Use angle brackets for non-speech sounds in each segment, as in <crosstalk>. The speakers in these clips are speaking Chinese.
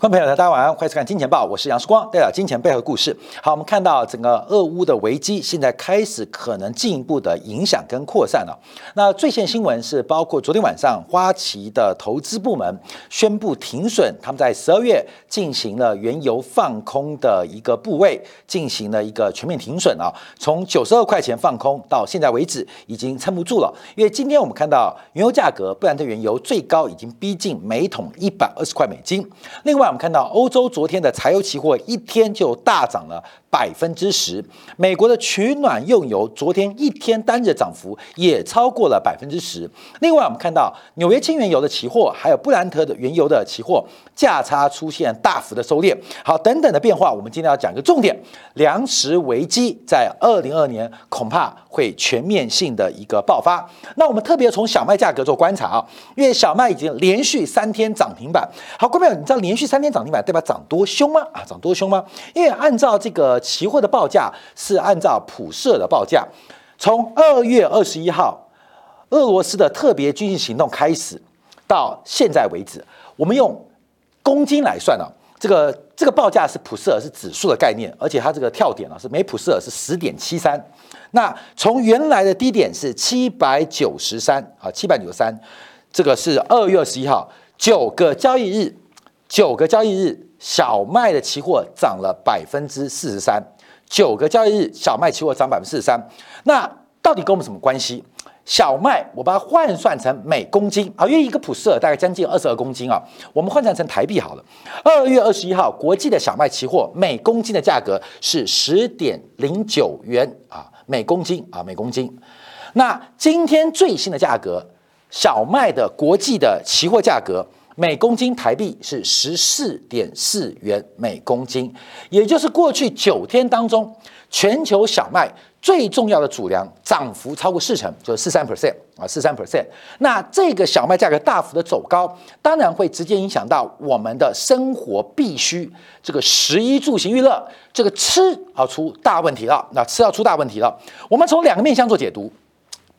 观众朋友大家晚上欢迎收看《金钱报》，我是杨世光，带来金钱背后的故事。好，我们看到整个俄乌的危机现在开始可能进一步的影响跟扩散了。那最新新闻是，包括昨天晚上花旗的投资部门宣布停损，他们在十二月进行了原油放空的一个部位，进行了一个全面停损啊。从九十二块钱放空到现在为止，已经撑不住了。因为今天我们看到原油价格，布兰特原油最高已经逼近每桶一百二十块美金。另外，我们看到欧洲昨天的柴油期货一天就大涨了百分之十，美国的取暖用油昨天一天单日涨幅也超过了百分之十。另外，我们看到纽约轻原油的期货，还有布兰特的原油的期货价差出现大幅的收敛。好，等等的变化，我们今天要讲一个重点：粮食危机在二零二年恐怕会全面性的一个爆发。那我们特别从小麦价格做观察啊，因为小麦已经连续三天涨停板。好，各位朋友，你知道连续三三天涨停板代表涨多凶吗？啊，涨多凶吗？因为按照这个期货的报价是按照普社的报价，从二月二十一号俄罗斯的特别军事行动开始到现在为止，我们用公斤来算啊，这个这个报价是普社是指数的概念，而且它这个跳点啊是每普社是十点七三。那从原来的低点是七百九十三啊，七百九十三，这个是二月二十一号九个交易日，九个交易日小麦的期货涨了百分之四十三，九个交易日小麦期货涨百分之四十三。那到底跟我们什么关系？小麦我把它换算成每公斤啊，因为一个普斯尔大概将近二十二公斤啊，我们换算成台币好了。二月二十一号国际的小麦期货每公斤的价格是十点零九元啊。每公斤啊，每公斤。那今天最新的价格，小麦的国际的期货价格每公斤台币是十四点四元每公斤，也就是过去九天当中，全球小麦最重要的主粮涨幅超过四成，就是四三 percent 啊，四三 percent。那这个小麦价格大幅的走高，当然会直接影响到我们的生活必须，这个食衣住行娱乐，这个吃啊出大问题了。那吃要出大问题了，我们从两个面向做解读。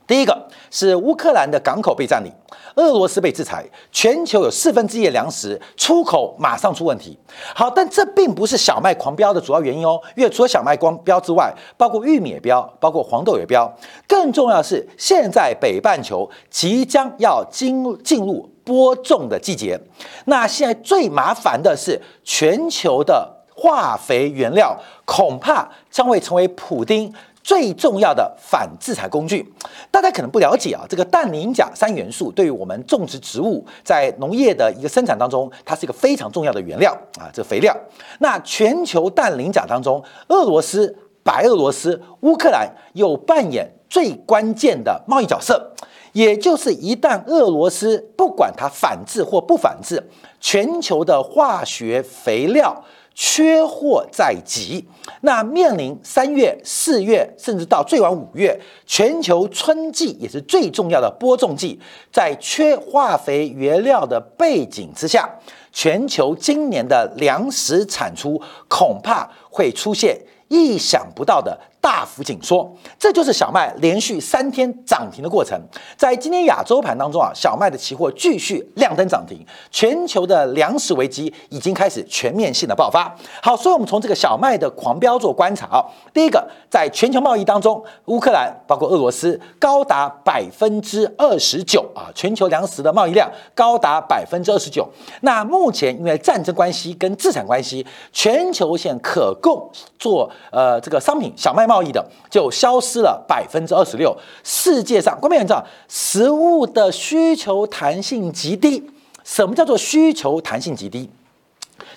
第一个是乌克兰的港口被占领，俄罗斯被制裁，全球有四分之一的粮食出口马上出问题。好，但这并不是小麦狂飙的主要原因哦，因为除了小麦光标之外，包括玉米也标，包括黄豆也标。更重要的是，现在北半球即将要进进入播种的季节，那现在最麻烦的是全球的化肥原料恐怕将会成为普丁。最重要的反制裁工具，大家可能不了解啊。这个氮磷钾三元素对于我们种植植物在农业的一个生产当中，它是一个非常重要的原料啊，这肥料。那全球氮磷钾当中，俄罗斯、白俄罗斯、乌克兰有扮演最关键的贸易角色。也就是一旦俄罗斯不管它反制或不反制，全球的化学肥料。缺货在即，那面临三月、四月，甚至到最晚五月，全球春季也是最重要的播种季，在缺化肥原料的背景之下，全球今年的粮食产出恐怕会出现意想不到的。大幅紧缩，这就是小麦连续三天涨停的过程。在今天亚洲盘当中啊，小麦的期货继续亮灯涨停，全球的粮食危机已经开始全面性的爆发。好，所以我们从这个小麦的狂飙做观察啊，第一个，在全球贸易当中，乌克兰包括俄罗斯高达百分之二十九啊，全球粮食的贸易量高达百分之二十九。那目前因为战争关系跟资产关系，全球现可供做呃这个商品小麦贸易的就消失了百分之二十六。世界上，各位你知道，食物的需求弹性极低。什么叫做需求弹性极低？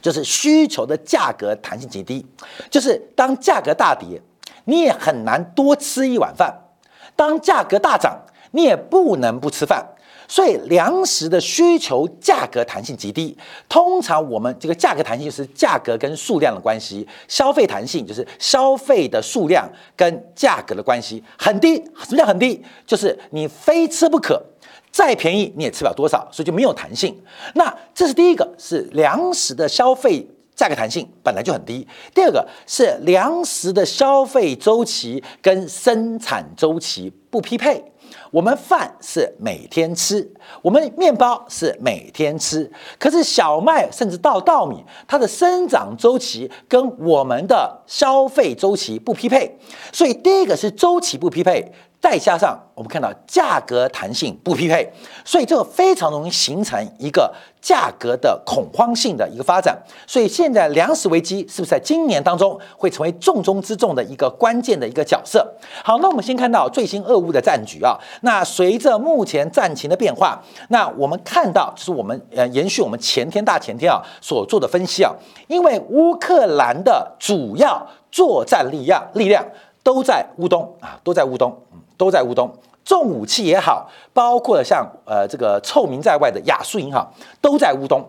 就是需求的价格弹性极低。就是当价格大跌，你也很难多吃一碗饭；当价格大涨，你也不能不吃饭。所以粮食的需求价格弹性极低，通常我们这个价格弹性就是价格跟数量的关系，消费弹性就是消费的数量跟价格的关系很低。什么叫很低？就是你非吃不可，再便宜你也吃不了多少，所以就没有弹性。那这是第一个，是粮食的消费价格弹性本来就很低。第二个是粮食的消费周期跟生产周期不匹配。我们饭是每天吃，我们面包是每天吃，可是小麦甚至到稻米，它的生长周期跟我们的消费周期不匹配，所以第一个是周期不匹配。再加上我们看到价格弹性不匹配，所以这个非常容易形成一个价格的恐慌性的一个发展。所以现在粮食危机是不是在今年当中会成为重中之重的一个关键的一个角色？好，那我们先看到最新俄乌的战局啊。那随着目前战情的变化，那我们看到就是我们呃延续我们前天大前天啊所做的分析啊，因为乌克兰的主要作战力量力量都在乌东啊，都在乌东。都在乌东，重武器也好，包括像呃这个臭名在外的亚速银行，都在乌东。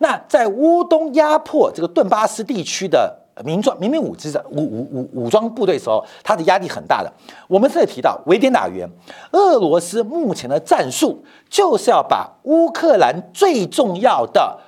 那在乌东压迫这个顿巴斯地区的民装民兵武之武武武武装部队时候，它的压力很大的。我们这里提到围点打援，俄罗斯目前的战术就是要把乌克兰最重要的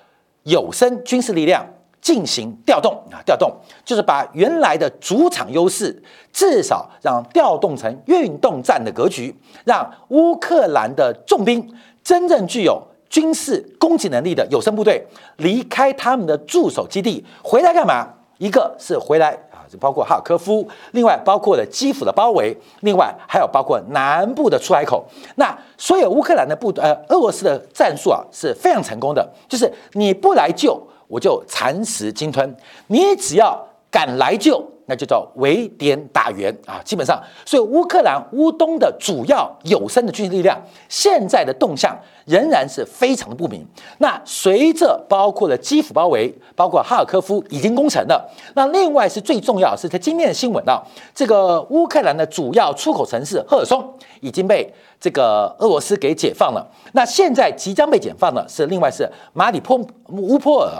有生军事力量。进行调动啊，调动就是把原来的主场优势至少让调动成运动战的格局，让乌克兰的重兵真正具有军事攻击能力的有生部队离开他们的驻守基地回来干嘛？一个是回来啊，就包括哈尔科夫，另外包括了基辅的包围，另外还有包括南部的出海口。那所有乌克兰的部呃俄罗斯的战术啊是非常成功的，就是你不来救。我就蚕食鲸吞，你只要敢来救，那就叫围点打援啊！基本上，所以乌克兰乌东的主要有生的军事力量，现在的动向仍然是非常的不明。那随着包括了基辅包围，包括哈尔科夫已经攻城了，那另外是最重要是在今天的新闻啊，这个乌克兰的主要出口城市赫尔松已经被这个俄罗斯给解放了。那现在即将被解放的是另外是马里波乌波尔。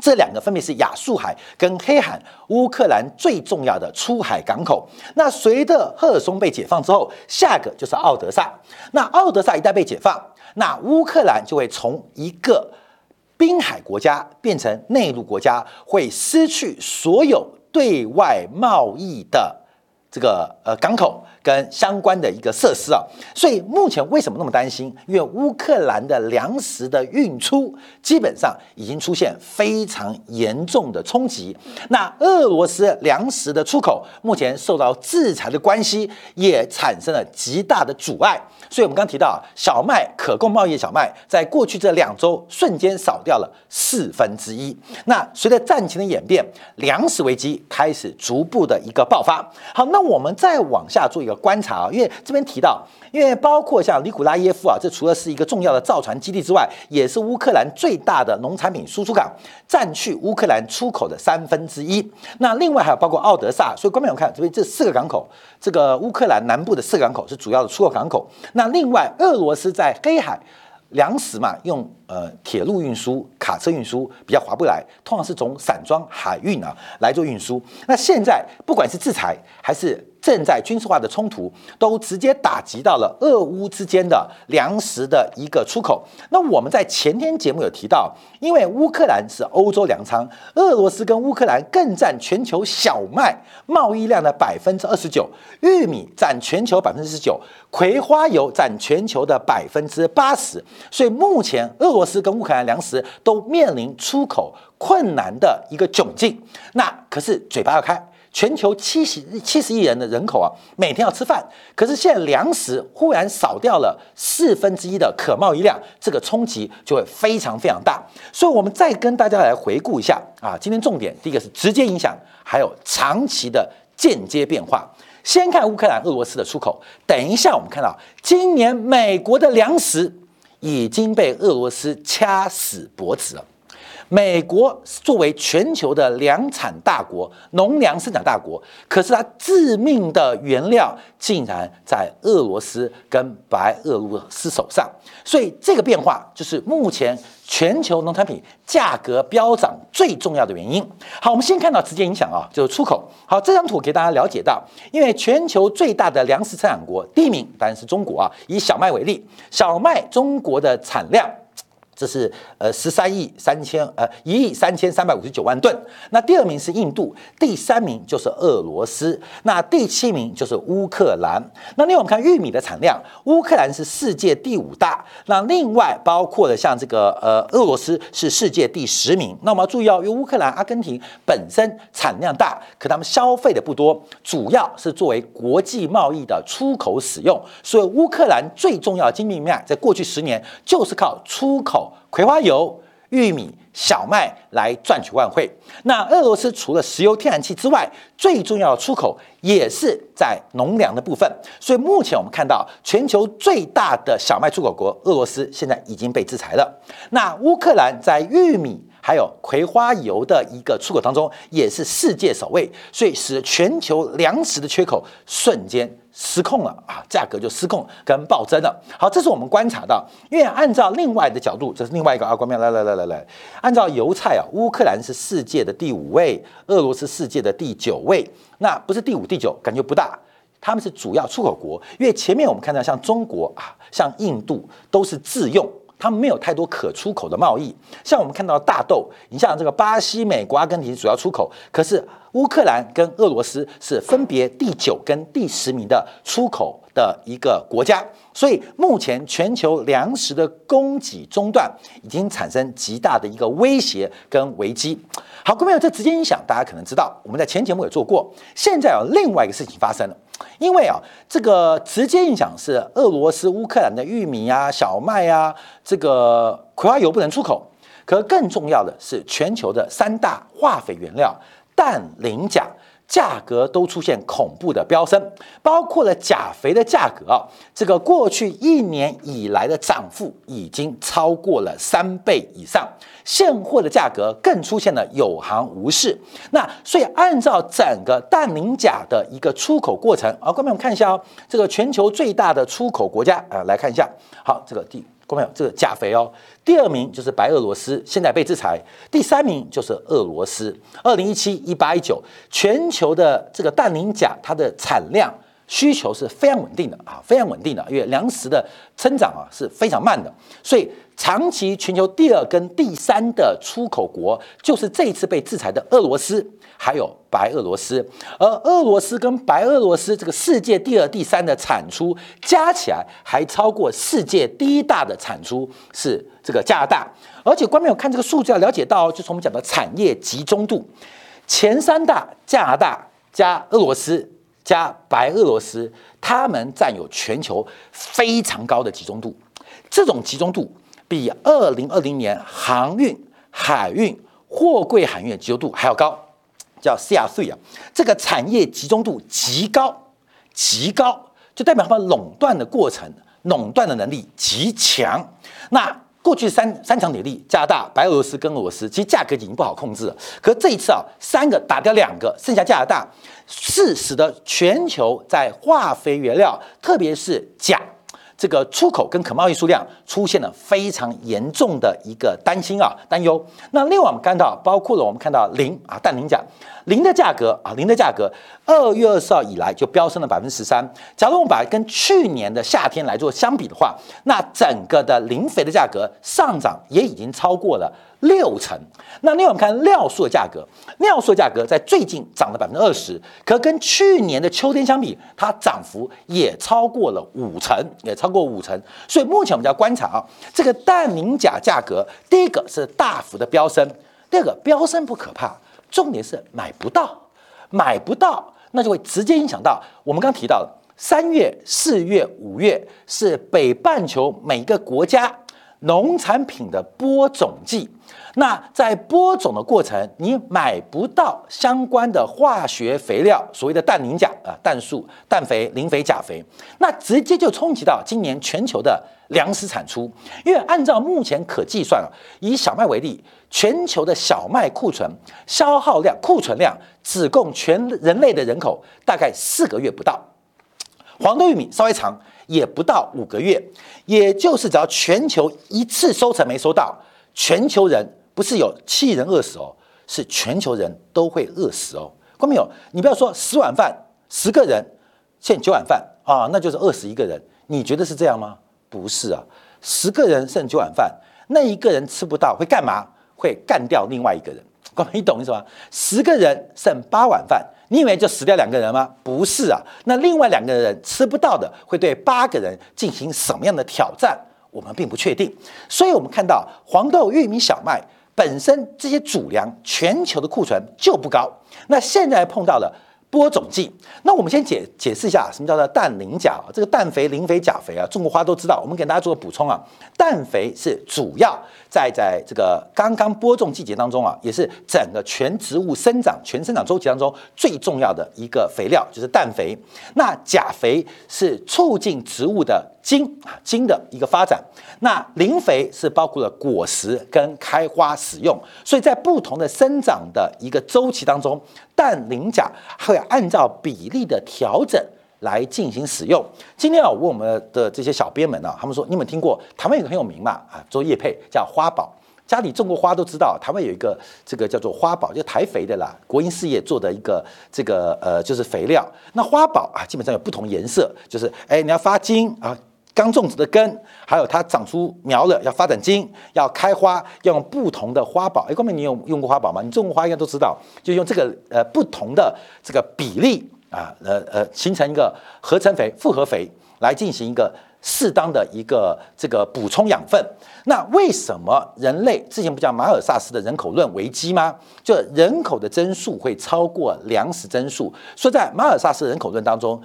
这两个分别是亚速海跟黑海，乌克兰最重要的出海港口。那随着赫尔松被解放之后，下个就是奥德萨。那奥德萨一旦被解放，那乌克兰就会从一个滨海国家变成内陆国家，会失去所有对外贸易的这个呃港口。跟相关的一个设施啊，所以目前为什么那么担心？因为乌克兰的粮食的运出基本上已经出现非常严重的冲击。那俄罗斯粮食的出口目前受到制裁的关系，也产生了极大的阻碍。所以我们刚提到，小麦可供贸易小麦在过去这两周瞬间少掉了四分之一。那随着战情的演变，粮食危机开始逐步的一个爆发。好，那我们再往下做一个。观察啊，因为这边提到，因为包括像尼古拉耶夫啊，这除了是一个重要的造船基地之外，也是乌克兰最大的农产品输出港，占去乌克兰出口的三分之一。那另外还有包括奥德萨，所以观众朋友看这边这四个港口，这个乌克兰南部的四个港口是主要的出口港口。那另外俄罗斯在黑海。粮食嘛，用呃铁路运输、卡车运输比较划不来，通常是从散装海运啊来做运输。那现在不管是制裁还是正在军事化的冲突，都直接打击到了俄乌之间的粮食的一个出口。那我们在前天节目有提到，因为乌克兰是欧洲粮仓，俄罗斯跟乌克兰更占全球小麦贸易量的百分之二十九，玉米占全球百分之十九。葵花油占全球的百分之八十，所以目前俄罗斯跟乌克兰粮食都面临出口困难的一个窘境。那可是嘴巴要开，全球七十七十亿人的人口啊，每天要吃饭，可是现在粮食忽然少掉了四分之一的可贸易量，这个冲击就会非常非常大。所以，我们再跟大家来回顾一下啊，今天重点第一个是直接影响，还有长期的间接变化。先看乌克兰、俄罗斯的出口。等一下，我们看到今年美国的粮食已经被俄罗斯掐死脖子了。美国作为全球的粮产大国、农粮生产大国，可是它致命的原料竟然在俄罗斯跟白俄罗斯手上，所以这个变化就是目前全球农产品价格飙涨最重要的原因。好，我们先看到直接影响啊，就是出口。好，这张图给大家了解到，因为全球最大的粮食生产国第一名当然是中国啊，以小麦为例，小麦中国的产量。这是呃十三亿三千呃一亿三千三百五十九万吨。那第二名是印度，第三名就是俄罗斯，那第七名就是乌克兰。那另外我们看玉米的产量，乌克兰是世界第五大，那另外包括了像这个呃俄罗斯是世界第十名。那我们要注意哦，因为乌克兰、阿根廷本身产量大，可他们消费的不多，主要是作为国际贸易的出口使用，所以乌克兰最重要的经济脉在过去十年就是靠出口。葵花油、玉米、小麦来赚取外汇。那俄罗斯除了石油、天然气之外，最重要的出口也是在农粮的部分。所以目前我们看到，全球最大的小麦出口国俄罗斯现在已经被制裁了。那乌克兰在玉米还有葵花油的一个出口当中，也是世界首位，所以使全球粮食的缺口瞬间。失控了啊，价格就失控跟暴增了。好，这是我们观察到，因为按照另外的角度，这是另外一个阿光面。来来来来来，按照油菜啊，乌克兰是世界的第五位，俄罗斯世界的第九位。那不是第五第九，感觉不大。他们是主要出口国，因为前面我们看到像中国啊，像印度都是自用。他们没有太多可出口的贸易，像我们看到大豆，你像这个巴西、美国、阿根廷主要出口，可是乌克兰跟俄罗斯是分别第九跟第十名的出口的一个国家，所以目前全球粮食的供给中断已经产生极大的一个威胁跟危机。好，各位朋友，这直接影响大家可能知道，我们在前节目也做过，现在有另外一个事情发生了。因为啊，这个直接影响是俄罗斯、乌克兰的玉米啊、小麦啊，这个葵花油不能出口。可更重要的是，全球的三大化肥原料氮、磷、钾价格都出现恐怖的飙升，包括了钾肥的价格啊，这个过去一年以来的涨幅已经超过了三倍以上。现货的价格更出现了有行无市，那所以按照整个氮磷钾的一个出口过程啊，各位我们看一下哦，这个全球最大的出口国家啊，来看一下，好，这个第观众朋友这个钾肥哦，第二名就是白俄罗斯，现在被制裁，第三名就是俄罗斯，二零一七、一八、一九，全球的这个氮磷钾它的产量。需求是非常稳定的啊，非常稳定的，因为粮食的增长啊是非常慢的，所以长期全球第二跟第三的出口国就是这一次被制裁的俄罗斯，还有白俄罗斯。而俄罗斯跟白俄罗斯这个世界第二、第三的产出加起来还超过世界第一大的产出是这个加拿大。而且，观众有看这个数字要了解到，就是我们讲的产业集中度，前三大加拿大加俄罗斯。加白俄罗斯，他们占有全球非常高的集中度，这种集中度比二零二零年航运、海运、货柜海运的集中度还要高，叫 CR three 啊，这个产业集中度极高，极高，就代表他们垄断的过程，垄断的能力极强。那过去三三强鼎立，加拿大、白俄罗斯跟俄罗斯，其实价格已经不好控制了。可这一次啊，三个打掉两个，剩下加拿大，是使得全球在化肥原料，特别是钾。这个出口跟可贸易数量出现了非常严重的一个担心啊担忧。那另外我们看到，包括了我们看到磷啊氮磷钾，磷的价格啊磷的价格，二月二十号以来就飙升了百分之十三。假如我们把跟去年的夏天来做相比的话，那整个的磷肥的价格上涨也已经超过了。六成。那另外我们看尿素的价格，尿素价格在最近涨了百分之二十，可跟去年的秋天相比，它涨幅也超过了五成，也超过五成。所以目前我们就要观察啊，这个氮磷钾价格，第一个是大幅的飙升，第二个飙升不可怕，重点是买不到，买不到，那就会直接影响到我们刚提到的三月、四月、五月是北半球每个国家农产品的播种季。那在播种的过程，你买不到相关的化学肥料，所谓的氮磷钾啊，氮素、氮肥、磷肥、钾肥，那直接就冲击到今年全球的粮食产出。因为按照目前可计算啊，以小麦为例，全球的小麦库存消耗量、库存量只供全人类的人口大概四个月不到。黄豆、玉米稍微长，也不到五个月。也就是只要全球一次收成没收到，全球人。不是有七人饿死哦，是全球人都会饿死哦。看没有？你不要说十碗饭，十个人欠九碗饭啊，那就是饿死一个人。你觉得是这样吗？不是啊，十个人剩九碗饭，那一个人吃不到会干嘛？会干掉另外一个人。各位，你懂意思吗？十个人剩八碗饭，你以为就死掉两个人吗？不是啊，那另外两个人吃不到的，会对八个人进行什么样的挑战？我们并不确定。所以，我们看到黄豆、玉米、小麦本身这些主粮，全球的库存就不高。那现在碰到了。播种季，那我们先解解释一下什么叫做氮磷钾啊？这个氮肥、磷肥、钾肥啊，种过花都知道。我们给大家做个补充啊，氮肥是主要在在这个刚刚播种季节当中啊，也是整个全植物生长全生长周期当中最重要的一个肥料，就是氮肥。那钾肥是促进植物的茎啊茎的一个发展。那磷肥是包括了果实跟开花使用，所以在不同的生长的一个周期当中，氮磷钾会按照比例的调整来进行使用。今天啊，问我们的这些小编们呢，他们说你们听过台湾有个很有名嘛啊，做叶配叫花宝，家里种过花都知道，台湾有一个这个叫做花宝，就台肥的啦，国营事业做的一个这个呃就是肥料。那花宝啊，基本上有不同颜色，就是哎你要发金啊。刚种植的根，还有它长出苗了，要发展茎，要开花，要用不同的花宝。哎，光明，你有用过花宝吗？你种过花应该都知道，就用这个呃不同的这个比例啊，呃呃，形成一个合成肥、复合肥，来进行一个适当的一个这个补充养分。那为什么人类之前不叫马尔萨斯的人口论危机吗？就人口的增速会超过粮食增速，说在马尔萨斯人口论当中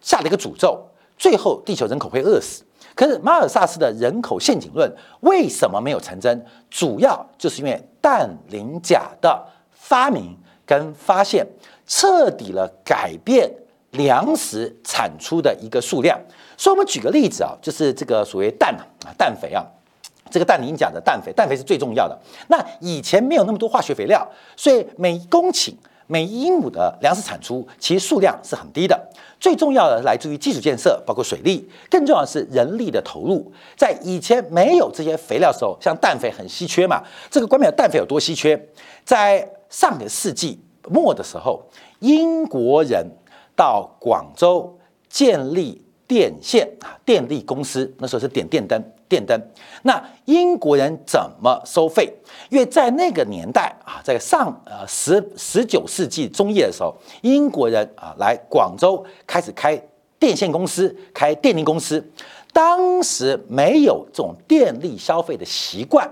下了一个诅咒。最后，地球人口会饿死。可是，马尔萨斯的人口陷阱论为什么没有成真？主要就是因为氮磷钾的发明跟发现，彻底了改变粮食产出的一个数量。所以，我们举个例子啊，就是这个所谓氮啊，氮肥啊，这个氮磷钾的氮肥，氮肥是最重要的。那以前没有那么多化学肥料，所以每公顷。每一亩的粮食产出其实数量是很低的，最重要的来自于基础建设，包括水利，更重要的是人力的投入。在以前没有这些肥料的时候，像氮肥很稀缺嘛，这个关表氮肥有多稀缺？在上个世纪末的时候，英国人到广州建立。电线啊，电力公司那时候是点电灯，电灯。那英国人怎么收费？因为在那个年代啊，在上呃十十九世纪中叶的时候，英国人啊来广州开始开电线公司，开电力公司。当时没有这种电力消费的习惯。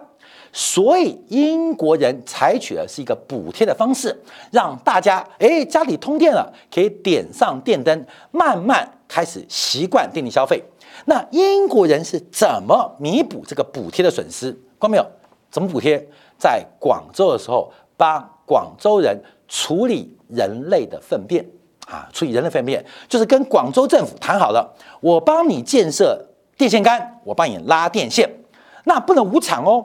所以英国人采取的是一个补贴的方式，让大家哎家里通电了，可以点上电灯，慢慢开始习惯电力消费。那英国人是怎么弥补这个补贴的损失？关没有？怎么补贴？在广州的时候，帮广州人处理人类的粪便啊，处理人类粪便，就是跟广州政府谈好了，我帮你建设电线杆，我帮你拉电线，那不能无偿哦。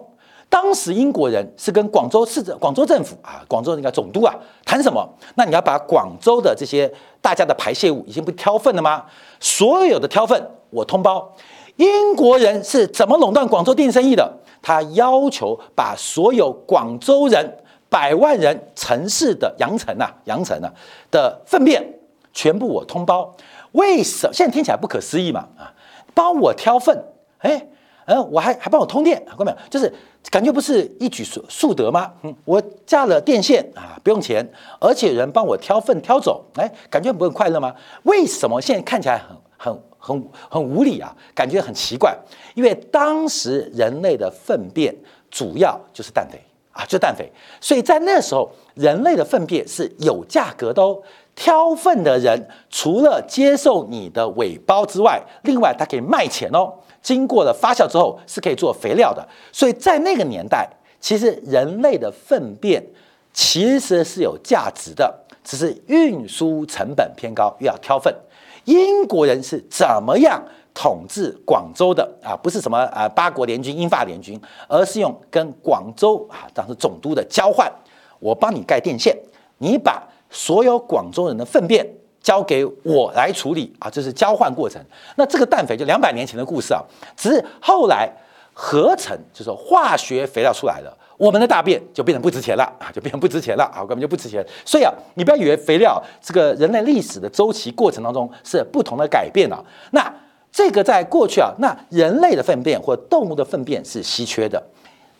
当时英国人是跟广州市政、广州政府啊，广州那个总督啊谈什么？那你要把广州的这些大家的排泄物已经不挑粪了吗？所有的挑粪我通包。英国人是怎么垄断广州电生意的？他要求把所有广州人百万人城市的羊城啊、羊城啊的粪便全部我通包。为什么？现在听起来不可思议嘛啊，帮我挑粪，哎。嗯，我还还帮我通电，看到没有？就是感觉不是一举数数得吗？嗯，我架了电线啊，不用钱，而且人帮我挑粪挑走，哎，感觉不很快乐吗？为什么现在看起来很很很很无理啊？感觉很奇怪，因为当时人类的粪便主要就是氮肥啊，就氮肥，所以在那时候人类的粪便是有价格的哦。挑粪的人除了接受你的尾包之外，另外他可以卖钱哦。经过了发酵之后是可以做肥料的，所以在那个年代，其实人类的粪便其实是有价值的，只是运输成本偏高，又要挑粪。英国人是怎么样统治广州的 <laughs> 啊？不是什么啊八国联军、英法联军，而是用跟广州啊当时总督的交换，我帮你盖电线，你把所有广州人的粪便。交给我来处理啊，这是交换过程。那这个氮肥就两百年前的故事啊，只是后来合成，就是化学肥料出来了，我们的大便就变成不值钱了啊，就变成不值钱了啊，根本就不值钱。所以啊，你不要以为肥料这个人类历史的周期过程当中是不同的改变啊。那这个在过去啊，那人类的粪便或动物的粪便是稀缺的，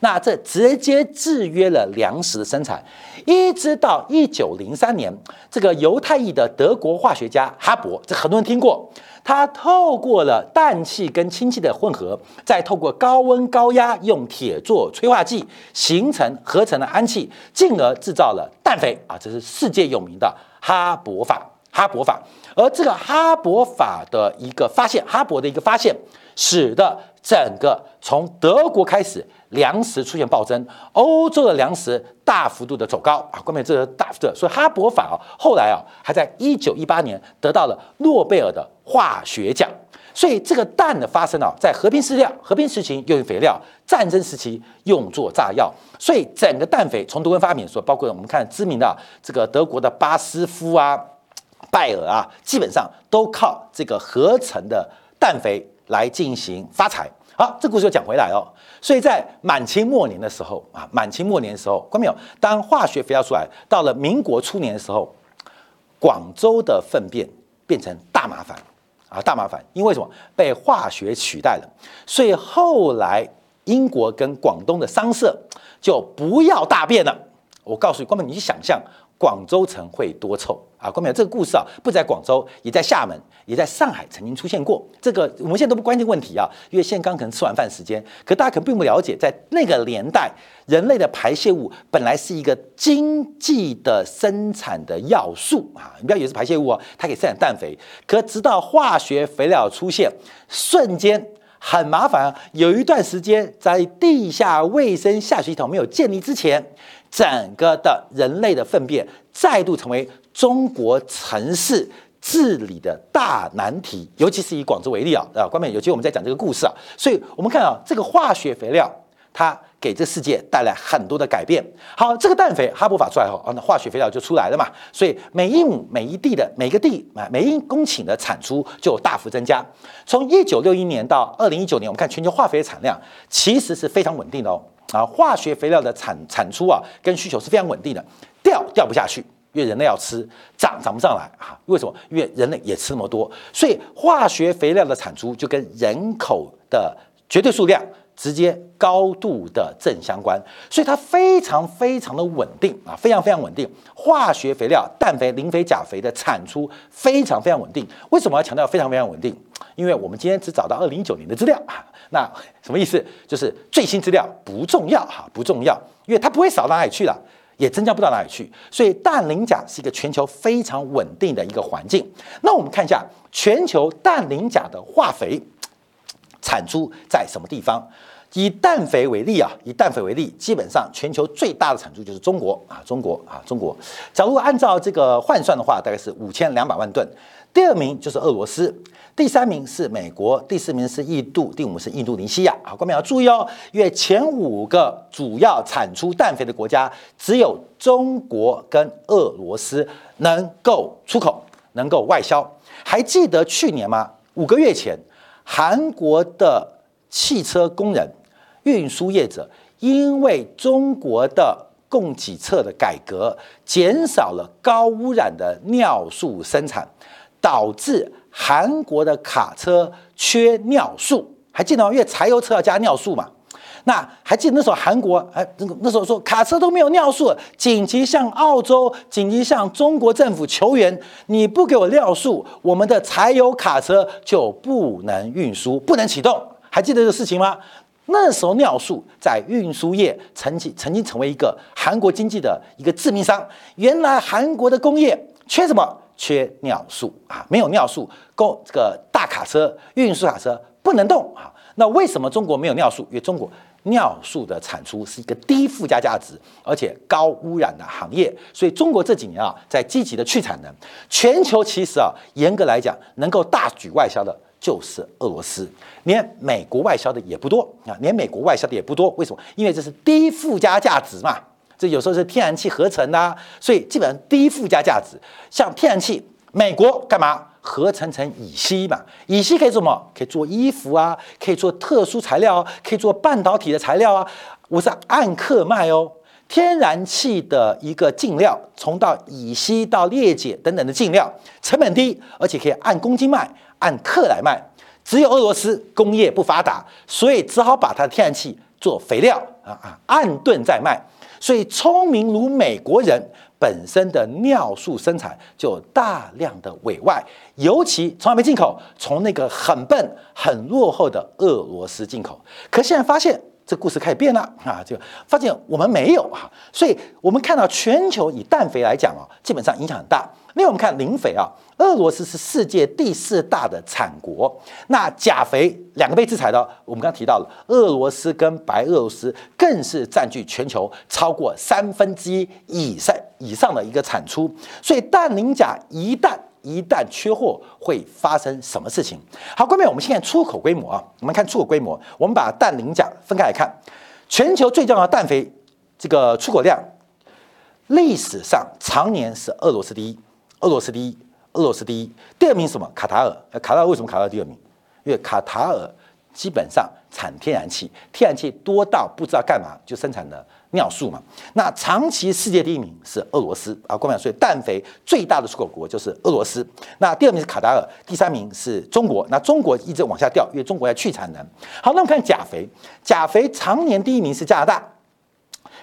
那这直接制约了粮食的生产，一直到一九零三年，这个犹太裔的德国化学家哈勃，这很多人听过。他透过了氮气跟氢气的混合，再透过高温高压用铁做催化剂形成合成的氨气，进而制造了氮肥啊，这是世界有名的哈勃法。哈勃法，而这个哈勃法的一个发现，哈勃的一个发现，使得整个从德国开始粮食出现暴增，欧洲的粮食大幅度的走高啊，关键这个大幅度，所以哈勃法啊，后来啊，还在一九一八年得到了诺贝尔的化学奖。所以这个氮的发生啊，在和平时料、和平时期用于肥料，战争时期用作炸药。所以整个氮肥从德国发明，所包括我们看知名的这个德国的巴斯夫啊。拜耳啊，基本上都靠这个合成的氮肥来进行发财。好，这故事又讲回来哦。所以在满清末年的时候啊，满清末年的时候，关没有？当化学肥料出来，到了民国初年的时候，广州的粪便变成大麻烦啊，大麻烦。因为什么？被化学取代了。所以后来英国跟广东的商社就不要大便了。我告诉你，光本你想象。广州城会多臭啊！关明这个故事啊，不在广州，也在厦门，也在上海曾经出现过。这个我们现在都不关心问题啊，因为现在刚可能吃完饭时间。可大家可能并不了解，在那个年代，人类的排泄物本来是一个经济的生产的要素啊。你不要以为是排泄物哦，它可以生产氮肥。可直到化学肥料出现，瞬间很麻烦啊。有一段时间，在地下卫生下水系统没有建立之前。整个的人类的粪便再度成为中国城市治理的大难题，尤其是以广州为例啊，啊，关面有机会我们再讲这个故事啊。所以，我们看啊，这个化学肥料它给这世界带来很多的改变。好，这个氮肥哈勃法出来后啊，那化学肥料就出来了嘛。所以，每一亩每一地的每个地啊，每一公顷的产出就大幅增加。从一九六一年到二零一九年，我们看全球化肥的产量其实是非常稳定的哦。啊，化学肥料的产产出啊，跟需求是非常稳定的，掉掉不下去，因为人类要吃，涨涨不上来啊。为什么？因为人类也吃那么多，所以化学肥料的产出就跟人口的绝对数量直接高度的正相关，所以它非常非常的稳定啊，非常非常稳定。化学肥料、氮肥、磷肥、钾肥的产出非常非常稳定。为什么要强调非常非常稳定？因为我们今天只找到二零一九年的资料啊。那什么意思？就是最新资料不重要哈，不重要，因为它不会少到哪里去了，也增加不到哪里去。所以氮磷钾是一个全球非常稳定的一个环境。那我们看一下全球氮磷钾的化肥产出在什么地方？以氮肥为例啊，以氮肥为例，基本上全球最大的产出就是中国啊，中国啊，中国。假如按照这个换算的话，大概是五千两百万吨。第二名就是俄罗斯。第三名是美国，第四名是印度，第五是印度尼西亚。好，各位要注意哦，因为前五个主要产出氮肥的国家，只有中国跟俄罗斯能够出口，能够外销。还记得去年吗？五个月前，韩国的汽车工人、运输业者因为中国的供给侧的改革，减少了高污染的尿素生产，导致。韩国的卡车缺尿素，还记得吗？因为柴油车要加尿素嘛。那还记得那时候韩国哎，那个那时候说卡车都没有尿素，紧急向澳洲、紧急向中国政府求援，你不给我尿素，我们的柴油卡车就不能运输，不能启动。还记得这个事情吗？那时候尿素在运输业曾经曾经成为一个韩国经济的一个致命伤。原来韩国的工业缺什么？缺尿素啊，没有尿素，供这个大卡车、运输卡车不能动啊。那为什么中国没有尿素？因为中国尿素的产出是一个低附加价值，而且高污染的行业。所以中国这几年啊，在积极的去产能。全球其实啊，严格来讲，能够大举外销的就是俄罗斯，连美国外销的也不多啊，连美国外销的也不多。为什么？因为这是低附加价值嘛。这有时候是天然气合成的，所以基本上低附加价值。像天然气，美国干嘛合成成乙烯嘛？乙烯可以做什么？可以做衣服啊，可以做特殊材料啊，可以做半导体的材料啊。我是按克卖哦。天然气的一个进料，从到乙烯到裂解等等的进料，成本低，而且可以按公斤卖，按克来卖。只有俄罗斯工业不发达，所以只好把它的天然气做肥料。啊啊，按吨在卖，所以聪明如美国人本身的尿素生产就大量的委外，尤其从来没进口，从那个很笨很落后的俄罗斯进口。可现在发现这故事开始变了啊，就发现我们没有啊，所以我们看到全球以氮肥来讲啊，基本上影响很大。另外我们看磷肥啊。俄罗斯是世界第四大的产国，那钾肥两个被制裁的，我们刚刚提到了，俄罗斯跟白俄罗斯更是占据全球超过三分之一以上以上的一个产出，所以氮磷钾一旦一旦缺货，会发生什么事情？好，各位，我们现在出口规模啊，我们看出口规模，我们把氮磷钾分开来看，全球最重要的氮肥这个出口量，历史上常年是俄罗斯第一，俄罗斯第一。俄罗斯第一，第二名什么？卡塔尔。卡塔尔为什么卡塔尔第二名？因为卡塔尔基本上产天然气，天然气多到不知道干嘛，就生产的尿素嘛。那长期世界第一名是俄罗斯啊，光所以氮肥最大的出口国就是俄罗斯。那第二名是卡达尔，第三名是中国。那中国一直往下掉，因为中国要去产能。好，那我们看钾肥，钾肥常年第一名是加拿大，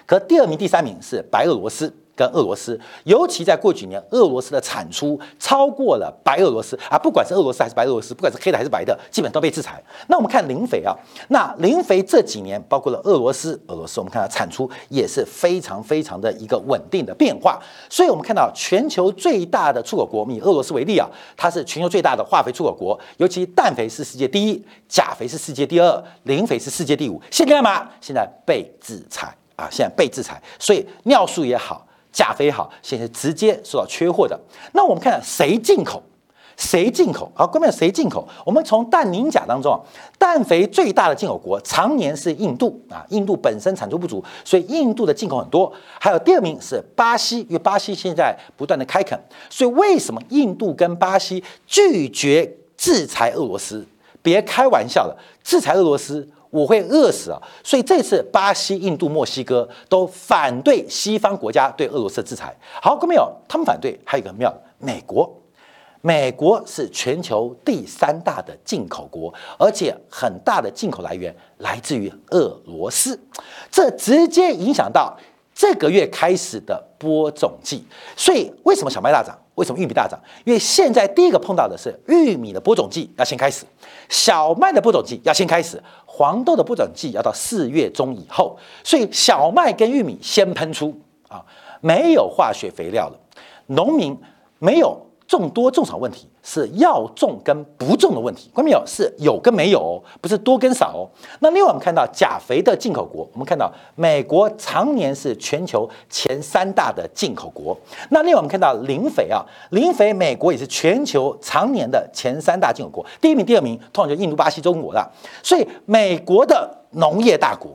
可第二名、第三名是白俄罗斯。跟俄罗斯，尤其在过几年，俄罗斯的产出超过了白俄罗斯啊，不管是俄罗斯还是白俄罗斯，不管是黑的还是白的，基本都被制裁。那我们看磷肥啊，那磷肥这几年，包括了俄罗斯，俄罗斯我们看到产出也是非常非常的一个稳定的变化。所以，我们看到全球最大的出口国，以俄罗斯为例啊，它是全球最大的化肥出口国，尤其氮肥是世界第一，钾肥是世界第二，磷肥是世界第五。现在干嘛？现在被制裁啊，现在被制裁，所以尿素也好。钾肥好，现在直接受到缺货的。那我们看谁进口？谁进口？好，关键谁进口？我们从氮磷钾当中啊，氮肥最大的进口国常年是印度啊，印度本身产出不足，所以印度的进口很多。还有第二名是巴西，因为巴西现在不断的开垦，所以为什么印度跟巴西拒绝制裁俄罗斯？别开玩笑了，制裁俄罗斯。我会饿死啊！所以这次巴西、印度、墨西哥都反对西方国家对俄罗斯的制裁。好，各位朋友？他们反对，还有一个妙，美国，美国是全球第三大的进口国，而且很大的进口来源来自于俄罗斯，这直接影响到这个月开始的播种季。所以为什么小麦大涨？为什么玉米大涨？因为现在第一个碰到的是玉米的播种季要先开始，小麦的播种季要先开始。黄豆的播种季要到四月中以后，所以小麦跟玉米先喷出啊，没有化学肥料了，农民没有种多种少问题，是要种跟不种的问题。关没有？是有跟没有，不是多跟少哦。那另外我们看到钾肥的进口国，我们看到美国常年是全球前三大的进口国。那另外我们看到磷肥啊，磷肥美国也是全球常年的前三大进口国，第一名、第二名通常就印度、巴西、中国了。所以美国的农业大国，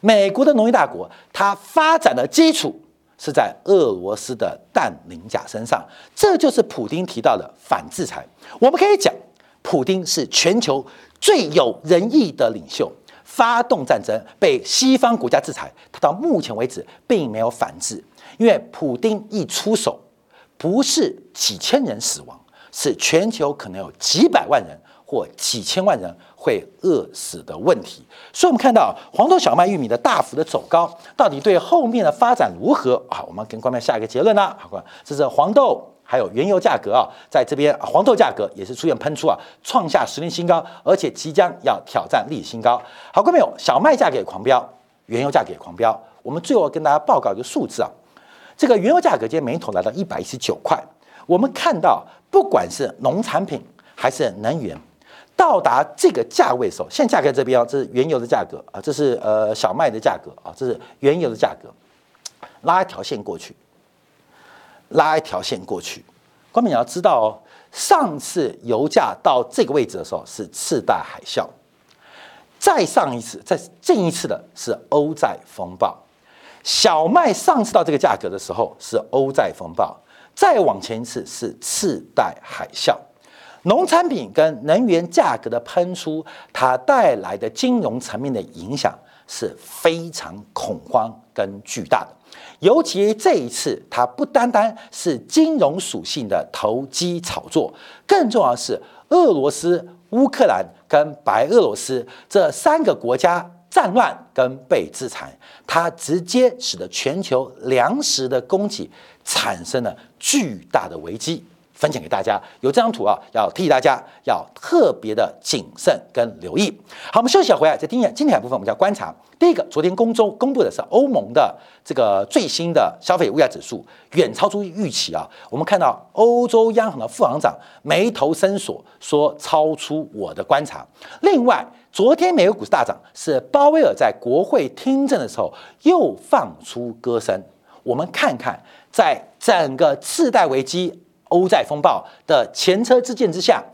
美国的农业大国，它发展的基础。是在俄罗斯的氮磷钾身上，这就是普京提到的反制裁。我们可以讲，普京是全球最有仁义的领袖，发动战争被西方国家制裁，他到目前为止并没有反制，因为普京一出手，不是几千人死亡，是全球可能有几百万人或几千万人。会饿死的问题，所以我们看到黄豆、小麦、玉米的大幅的走高，到底对后面的发展如何啊？我们跟观众下一个结论呢？好，观这是黄豆还有原油价格啊，在这边黄豆价格也是出现喷出啊，创下十年新高，而且即将要挑战历史新高。好，观众朋友，小麦价格也狂飙，原油价格也狂飙。我们最后跟大家报告一个数字啊，这个原油价格今天每桶来到一百一十九块。我们看到，不管是农产品还是能源。到达这个价位的时候，现在价格这边啊，这是原油的价格啊，这是呃小麦的价格啊，这是原油的价格，拉一条线过去，拉一条线过去。光明你要知道哦，上次油价到这个位置的时候是次贷海啸，再上一次，再近一次的是欧债风暴。小麦上次到这个价格的时候是欧债风暴，再往前一次是次贷海啸。农产品跟能源价格的喷出，它带来的金融层面的影响是非常恐慌跟巨大的。尤其这一次，它不单单是金融属性的投机炒作，更重要的是俄罗斯、乌克兰跟白俄罗斯这三个国家战乱跟被制裁，它直接使得全球粮食的供给产生了巨大的危机。分享给大家，有这张图啊，要提醒大家要特别的谨慎跟留意。好，我们休息一下，回来再听一下今天的部分，我们要观察第一个，昨天公周公布的是欧盟的这个最新的消费物价指数，远超出预期啊。我们看到欧洲央行的副行长眉头深锁，说超出我的观察。另外，昨天美国股市大涨，是鲍威尔在国会听证的时候又放出歌声。我们看看，在整个次贷危机。欧债风暴的前车之鉴之下，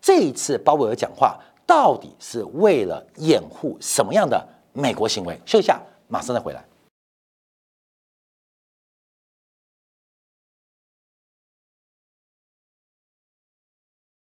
这一次鲍威尔讲话到底是为了掩护什么样的美国行为？休息一下，马上再回来。